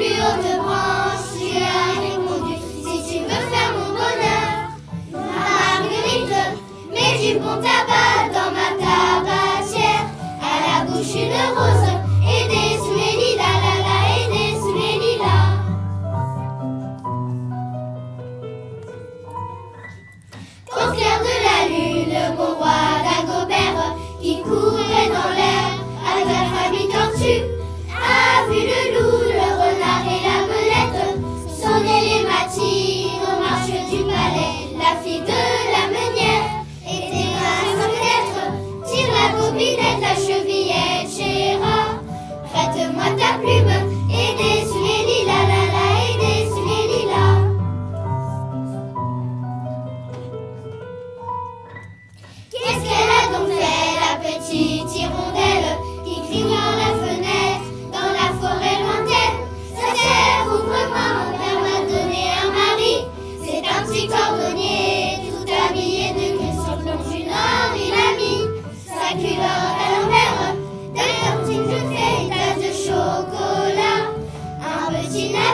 plus haute branche, il a répondu Si tu veux faire mon bonheur, Marguerite, mets du bon tabac dans ma tabatière, à la bouche une rose.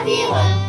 everyone.